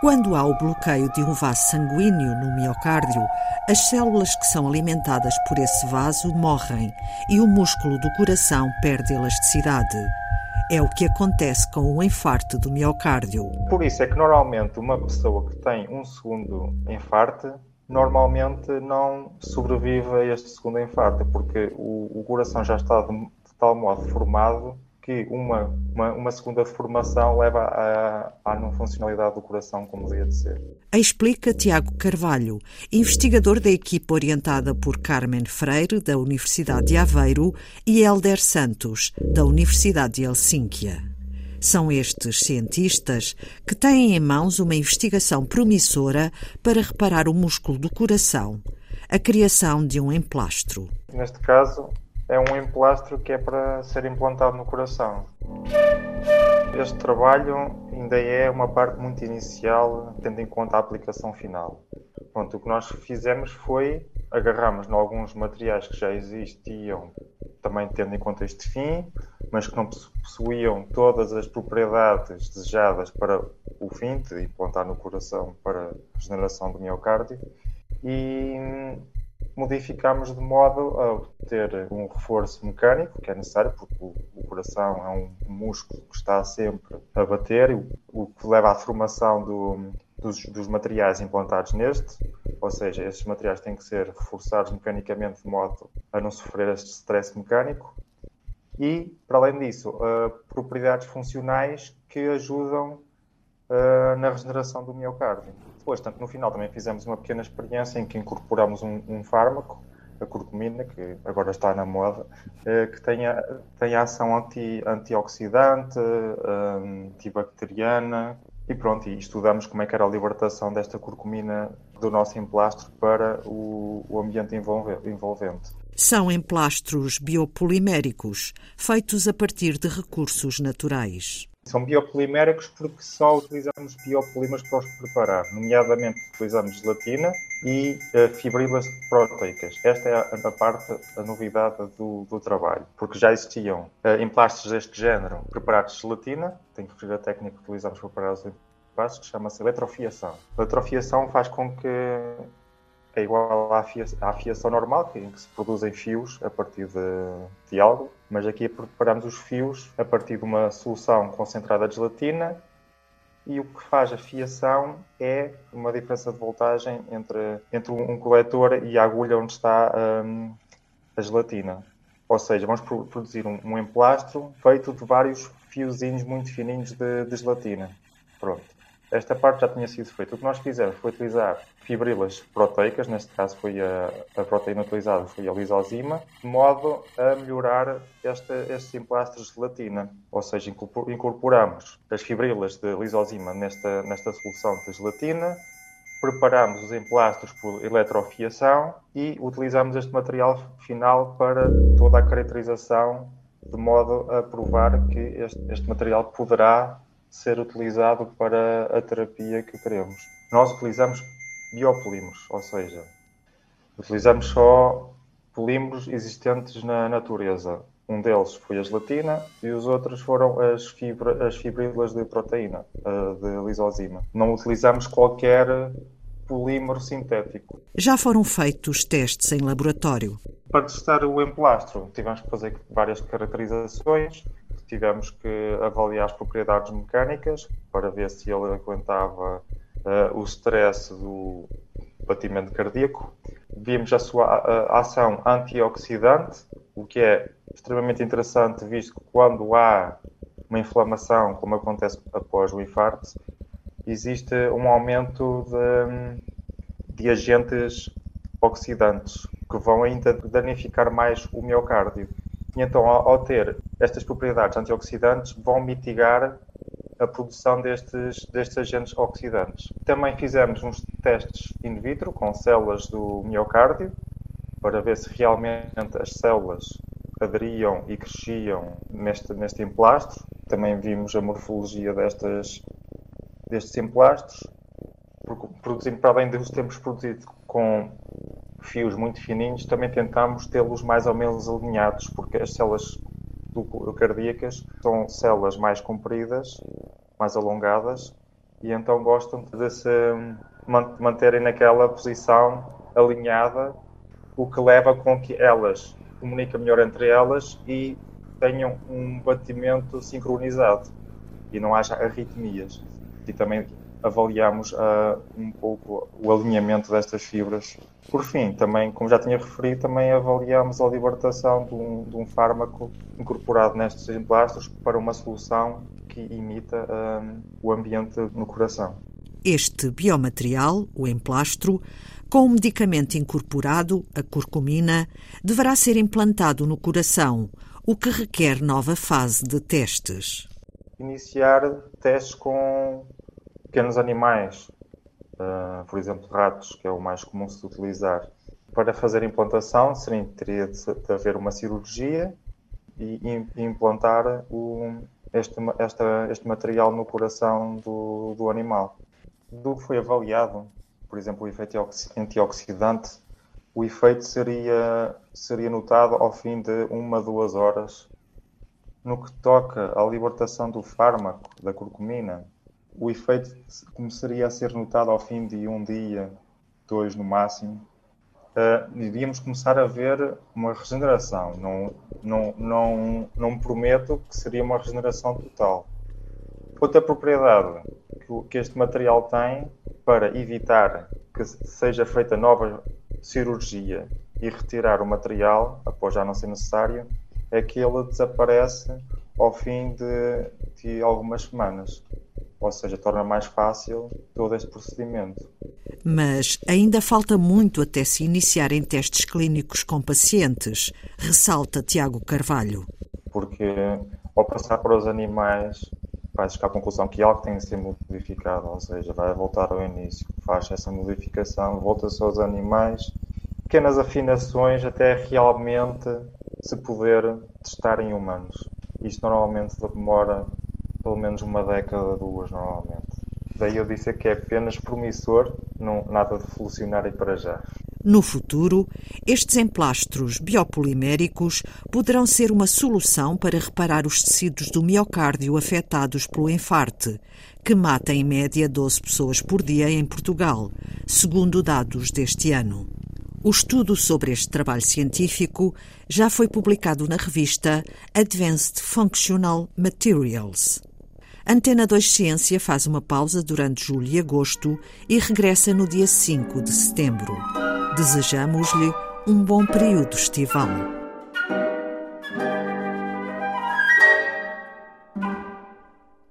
Quando há o bloqueio de um vaso sanguíneo no miocárdio, as células que são alimentadas por esse vaso morrem e o músculo do coração perde elasticidade. É o que acontece com o infarto do miocárdio. Por isso é que normalmente uma pessoa que tem um segundo infarto normalmente não sobrevive a este segundo infarto, porque o, o coração já está de, de tal modo formado que uma, uma, uma, segunda formação leva à, à não funcionalidade do coração como devia de ser. Explica Tiago Carvalho, investigador da equipa orientada por Carmen Freire, da Universidade de Aveiro, e Helder Santos, da Universidade de Helsínquia. São estes cientistas que têm em mãos uma investigação promissora para reparar o músculo do coração, a criação de um emplastro. Neste caso, é um emplastro que é para ser implantado no coração. Este trabalho ainda é uma parte muito inicial, tendo em conta a aplicação final. Pronto, o que nós fizemos foi agarramos em alguns materiais que já existiam, também tendo em conta este fim, mas que não possuíam todas as propriedades desejadas para o fim de implantar no coração para a regeneração do miocárdio. E modificamos de modo a obter um reforço mecânico que é necessário, porque o, o coração é um músculo que está sempre a bater, o, o que leva à formação do, dos, dos, materiais implantados neste, ou seja, esses materiais têm que ser reforçados mecanicamente de modo a não sofrer este stress mecânico. E, para além disso, uh, propriedades funcionais que ajudam uh, na regeneração do miocárdio. Depois, no final, também fizemos uma pequena experiência em que incorporamos um, um fármaco, a curcumina, que agora está na moda, uh, que tem a, tem a ação anti, antioxidante, antibacteriana, e pronto, e estudamos como é que era a libertação desta curcumina do nosso emplastro para o, o ambiente envolvente. São emplastros biopoliméricos, feitos a partir de recursos naturais. São biopoliméricos porque só utilizamos biopolímeros para os preparar, nomeadamente utilizamos gelatina e uh, fibrilas proteicas. Esta é a, a parte, a novidade do, do, trabalho, porque já existiam uh, emplastros deste género preparados de gelatina, tenho que referir a técnica que utilizamos para preparar os emplastros, que chama-se eletrofiação. A eletrofiação faz com que é igual à, à fiação normal, em que se produzem fios a partir de, de algo, mas aqui preparamos os fios a partir de uma solução concentrada de gelatina e o que faz a fiação é uma diferença de voltagem entre, entre um coletor e a agulha onde está um, a gelatina. Ou seja, vamos produzir um, um emplastro feito de vários fiozinhos muito fininhos de, de gelatina. Pronto. Esta parte já tinha sido feita. O que nós fizemos foi utilizar fibrilas proteicas, neste caso foi a, a proteína utilizada foi a lisozima, de modo a melhorar esta, estes emplastros de gelatina. Ou seja, incorporamos as fibrilas de lisozima nesta, nesta solução de gelatina, preparamos os emplastros por eletrofiação e utilizamos este material final para toda a caracterização, de modo a provar que este, este material poderá ser utilizado para a terapia que queremos. Nós utilizamos biopolímeros, ou seja, utilizamos só polímeros existentes na natureza. Um deles foi a gelatina e os outros foram as, fibra, as fibrilas de proteína, de lisozima. Não utilizamos qualquer polímero sintético. Já foram feitos testes em laboratório? Para testar o emplastro, tivemos que fazer várias caracterizações, tivemos que avaliar as propriedades mecânicas para ver se ele aguentava uh, o stress do batimento cardíaco. Vimos a sua uh, ação antioxidante, o que é extremamente interessante, visto que quando há uma inflamação, como acontece após o infarto, existe um aumento de, de agentes oxidantes que vão ainda danificar mais o miocárdio. E então, ao, ter estas propriedades antioxidantes, vão mitigar a produção destes, destes agentes oxidantes. Também fizemos uns testes in vitro com células do miocárdio para ver se realmente as células aderiam e cresciam neste, neste emplastro. Também vimos a morfologia destas, destes emplastros. Produzindo, para além de os termos produzido com fios muito fininhos, também tentamos tê-los mais ou menos alinhados, porque as células cardíacas são células mais compridas, mais alongadas, e então gostam de se manterem naquela posição alinhada, o que leva com que elas comuniquem melhor entre elas e tenham um batimento sincronizado e não haja arritmias. E também avaliamos uh, um pouco o alinhamento destas fibras. Por fim, também, como já tinha referido, também avaliamos a libertação de um, de um fármaco incorporado nestes emplastros para uma solução que imita uh, o ambiente no coração. Este biomaterial, o emplastro, com o medicamento incorporado, a curcumina, deverá ser implantado no coração, o que requer nova fase de testes. Iniciar testes com pequenos animais, uh, por exemplo, ratos, que é o mais comum se utilizar. Para fazer implantação, seria, teria de, de haver uma cirurgia e, e implantar o, este, esta, este material no coração do, do animal. Do que foi avaliado, por exemplo, o efeito antioxidante, o efeito seria, seria notado ao fim de uma, duas horas. No que toca à libertação do fármaco, da curcumina, o efeito começaria a ser notado ao fim de um dia, dois no máximo. Uh, iríamos começar a ver uma regeneração. Não, não, não, não prometo que seria uma regeneração total. Outra propriedade que, que este material tem para evitar que seja feita nova cirurgia e retirar o material, após já não ser necessário, é que ele desaparece ao fim de, de algumas semanas ou seja, torna mais fácil todo este procedimento. Mas ainda falta muito até se iniciarem testes clínicos com pacientes, ressalta Tiago Carvalho. Porque ao passar para os animais, vai chegar à conclusão que algo tem de ser modificado, ou seja, vai voltar ao início, faz essa modificação, volta-se aos animais, pequenas afinações até realmente se poder testar em humanos. Isto normalmente demora pelo menos uma década, duas normalmente. Daí eu disse que é apenas promissor, não, nada de revolucionário para já. No futuro, estes emplastros biopoliméricos poderão ser uma solução para reparar os tecidos do miocárdio afetados pelo infarte, que mata em média 12 pessoas por dia em Portugal, segundo dados deste ano. O estudo sobre este trabalho científico já foi publicado na revista Advanced Functional Materials. Antena 2 Ciência faz uma pausa durante julho e agosto e regressa no dia 5 de setembro. Desejamos-lhe um bom período estival.